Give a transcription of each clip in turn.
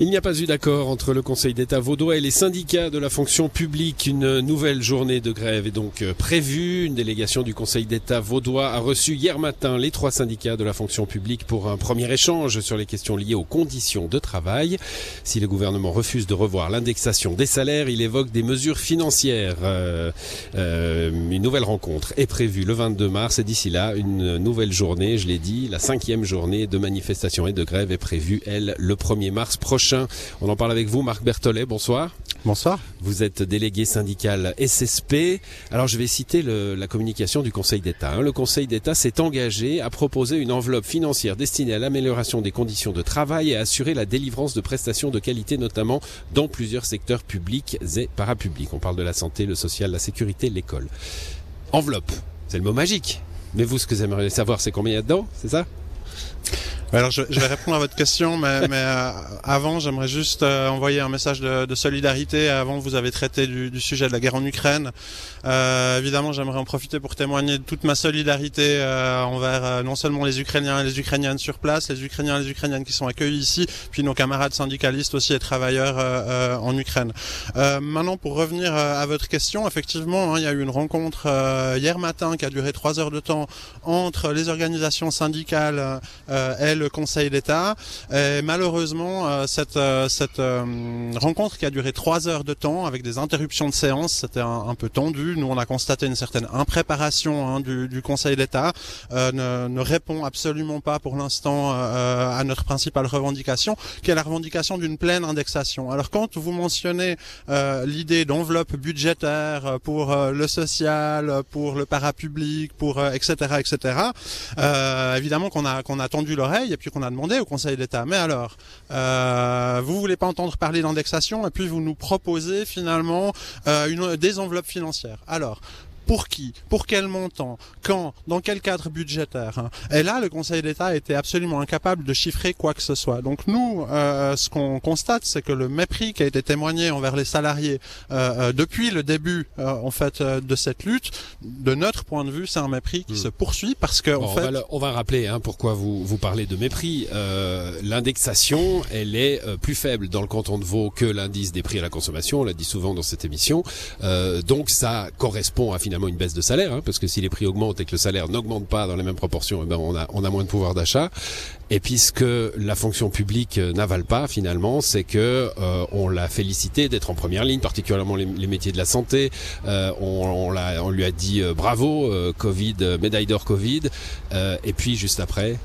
Il n'y a pas eu d'accord entre le Conseil d'État vaudois et les syndicats de la fonction publique. Une nouvelle journée de grève est donc euh, prévue. Une délégation du Conseil d'État vaudois a reçu hier matin les trois syndicats de la fonction publique pour un premier échange sur les questions liées aux conditions de travail. Si le gouvernement refuse de revoir l'indexation des salaires, il évoque des mesures financières. Euh, euh, une nouvelle rencontre est prévue le 22 mars et d'ici là, une nouvelle journée, je l'ai dit, la cinquième journée de manifestation et de grève est prévue, elle, le 1er mars prochain. On en parle avec vous, Marc Berthollet. Bonsoir. Bonsoir. Vous êtes délégué syndical SSP. Alors je vais citer la communication du Conseil d'État. Hein. Le Conseil d'État s'est engagé à proposer une enveloppe financière destinée à l'amélioration des conditions de travail et à assurer la délivrance de prestations de qualité, notamment dans plusieurs secteurs publics et parapublics. On parle de la santé, le social, la sécurité, l'école. Enveloppe, c'est le mot magique. Mais vous, ce que vous aimeriez savoir, c'est combien il y a dedans, c'est ça? Alors je, je, vais répondre à votre question, mais, mais euh, avant j'aimerais juste euh, envoyer un message de, de, solidarité. Avant vous avez traité du, du, sujet de la guerre en Ukraine. Euh, évidemment j'aimerais en profiter pour témoigner de toute ma solidarité euh, envers non seulement les Ukrainiens et les Ukrainiennes sur place, les Ukrainiens et les Ukrainiennes qui sont accueillis ici, puis nos camarades syndicalistes aussi et travailleurs en Ukraine. maintenant pour revenir à votre question, effectivement hein, il y a eu une rencontre hier matin qui a duré trois heures de temps entre les organisations syndicales et le Conseil d'État. Malheureusement, euh, cette, euh, cette euh, rencontre qui a duré trois heures de temps avec des interruptions de séance, c'était un, peu tendu. Nous, on a constaté une certaine impréparation hein, du, du, Conseil d'État, ne, ne, répond absolument pas pour l'instant à notre principale revendication, qui est la revendication d'une pleine indexation. Alors quand vous mentionnez l'idée d'enveloppe budgétaire pour le social, pour le parapublic, pour etc. etc. évidemment qu'on a qu'on a tendu l'oreille et puis qu'on a demandé au Conseil d'État. Mais alors, euh, vous voulez pas entendre parler d'indexation et puis vous nous proposez finalement euh, des enveloppes financières. Alors, pour qui, pour quel montant, quand, dans quel cadre budgétaire. Hein. Et là, le Conseil d'État était absolument incapable de chiffrer quoi que ce soit. Donc nous, euh, ce qu'on constate, c'est que le mépris qui a été témoigné envers les salariés euh, euh depuis le début, euh, en fait, euh, de cette lutte, de notre point de vue, c'est un mépris qui hmm. se poursuit parce que en fait, on va, on va rappeler hein, pourquoi vous vous parlez de mépris. L'indexation, elle est plus faible dans le canton de Vaud que l'indice des prix à la consommation. On l'a dit souvent dans cette émission. donc ça correspond à finalement une baisse de salaire, hein, parce que si les prix augmentent et que le salaire n'augmente pas dans les mêmes proportions, eh ben on a moins de pouvoir d'achat. Et puisque la fonction publique euh, n'avale pas finalement, c'est que euh, on l'a félicité d'être en première ligne, particulièrement les, métiers de la santé. Euh, on, on, on, lui a dit bravo, Covid, médaille d'or Covid. et puis juste après,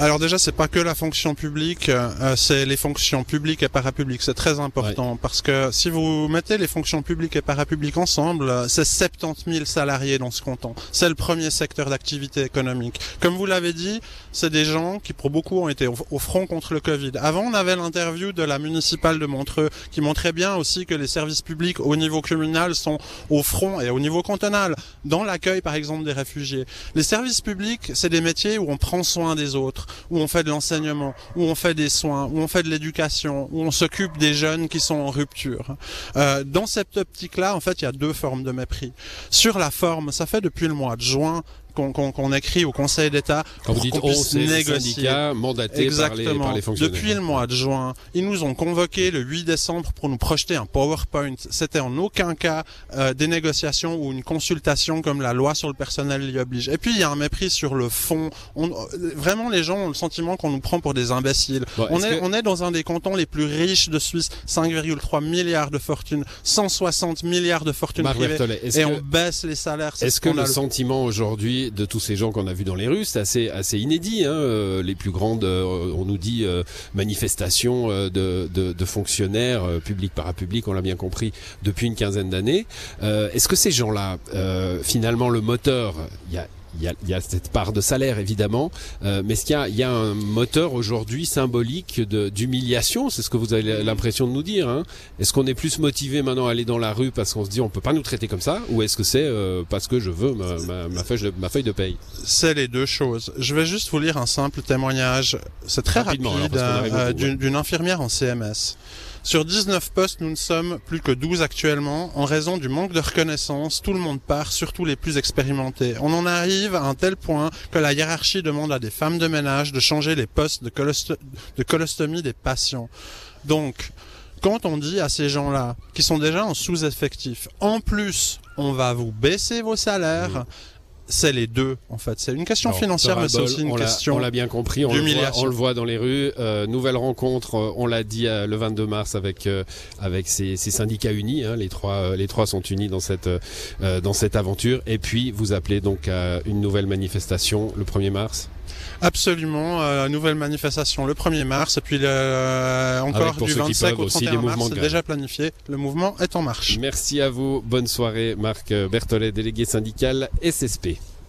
alors déjà, c'est pas que la fonction publique, euh, c'est les fonctions publiques et parapubliques. C'est très important parce que si vous mettez les fonctions publiques et parapubliques ensemble, c'est 70 000 salariés dans ce canton. C'est le premier secteur d'activité économique. Comme vous l'avez dit, c'est des gens qui pour beaucoup ont été au, front contre le Covid. Avant, on avait l'interview de la municipale de Montreux qui montrait bien aussi que les services publics au niveau communal sont au front et au niveau cantonal dans l'accueil par exemple des réfugiés. Les services publics, c'est des métiers où on prend soin des autres où on fait de l'enseignement, où on fait des soins, où on fait de l'éducation, où on s'occupe des jeunes qui sont en rupture. Euh, dans cette optique-là, en fait, il y a deux formes de mépris. Sur la forme, ça fait depuis le mois de juin qu'on écrit au Conseil d'État pour qu'on puisse négocier. mandaté Exactement. Par les, fonctionnaires. Depuis le mois de juin, ils nous ont convoqué le 8 décembre pour nous projeter un PowerPoint. C'était en aucun cas euh, des négociations ou une consultation comme la loi sur le personnel l'y oblige. Et puis il y a un mépris sur le fond. On, vraiment, les gens ont le sentiment qu'on nous prend pour des imbéciles. on est, on est dans un des cantons les plus riches de Suisse, 5,3 milliards de fortune, 160 milliards de fortune privée, et on baisse les salaires. Est-ce que le sentiment aujourd'hui de tous ces gens qu'on a vus dans les rues, c'est assez, assez inédit. Hein. Euh, les plus grandes, euh, on nous dit, euh, manifestations de, de, de, fonctionnaires publics, parapublics, on l'a bien compris, depuis une quinzaine d'années. Est-ce que ces gens-là, finalement, le moteur, il y a il y, a, il y a, cette part de salaire évidemment, euh, mais est-ce qu'il y a, il y a un moteur aujourd'hui symbolique d'humiliation C'est ce que vous avez l'impression de nous dire. Hein est-ce qu'on est plus motivé maintenant à aller dans la rue parce qu'on se dit on peut pas nous traiter comme ça, ou est-ce que c'est euh, parce que je veux ma, ma, ma, feuille de, ma feuille de paye? C'est les deux choses. Je vais juste vous lire un simple témoignage. C'est très rapide euh, d'une infirmière en CMS. Sur 19 postes, nous ne sommes plus que 12 actuellement en raison du manque de reconnaissance. Tout le monde part, surtout les plus expérimentés. On en arrive à un tel point que la hiérarchie demande à des femmes de ménage de changer les postes de, colostomie des patients. Donc, quand on dit à ces gens-là, qui sont déjà en sous-effectif, en plus, on va vous baisser vos salaires, c'est les deux en fait. C'est une question financière, mais c'est aussi une question. On l'a bien compris. On le, voit, on le, voit, dans les rues. Euh, nouvelle rencontre. Euh, on l'a dit euh, le 22 mars avec euh, avec ces, ces, syndicats unis. Hein, les trois les trois sont unis dans cette dans cette aventure. Et puis vous appelez donc à une nouvelle manifestation le 1er mars. Absolument, euh, nouvelle manifestation le 1er mars et puis le, encore du 25 au 31 mars, c'est déjà planifié. Le mouvement est en marche. Merci à vous. Bonne soirée, Marc Berthollet, délégué syndical SSP.